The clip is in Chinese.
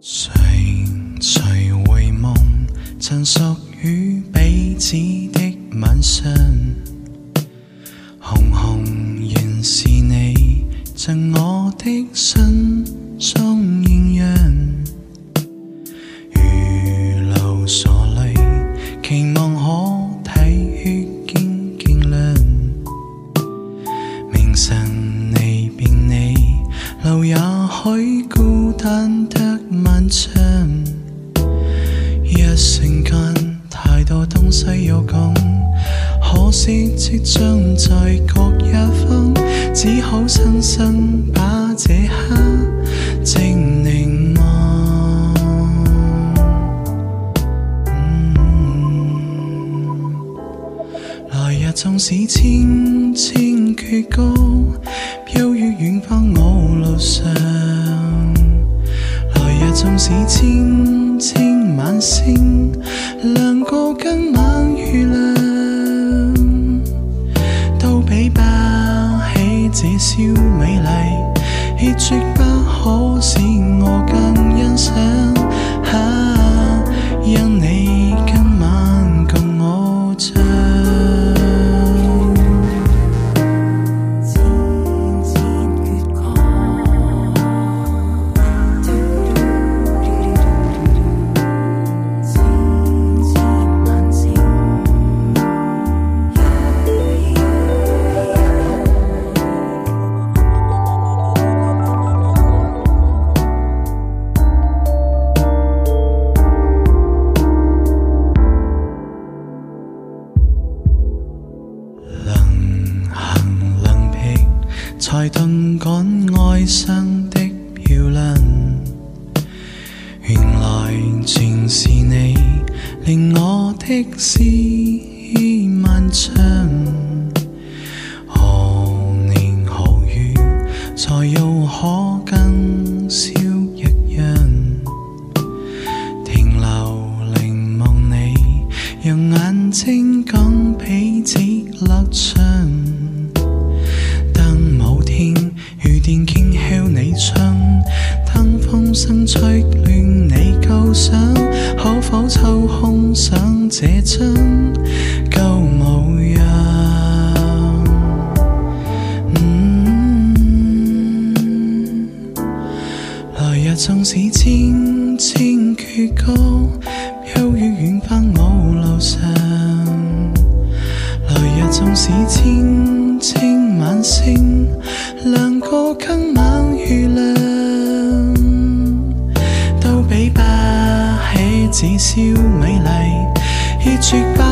随随回梦，曾属于彼此。晚上，红红仍是你赠我的心中艳阳。如流傻泪，期望可体恤见见谅。明晨离别你，留也许孤单得漫长。一瞬间。有东西要讲，可惜即将在各一方，只好深深把这刻静凝望。来日纵使千千阙歌，飘于远方我路上。来日纵使千。别绝不可，使我更欣赏。才顿感哀伤的漂亮，原来全是你令我的思绪漫长。何年何月才又可更少一样，停留凝望你，让眼睛讲彼此立长。这真旧模样。嗯，来日纵使千千阙歌，飘于远方我路上。来日纵使千千晚星，亮过今晚月亮，都比不起紫萧美丽。一起吧。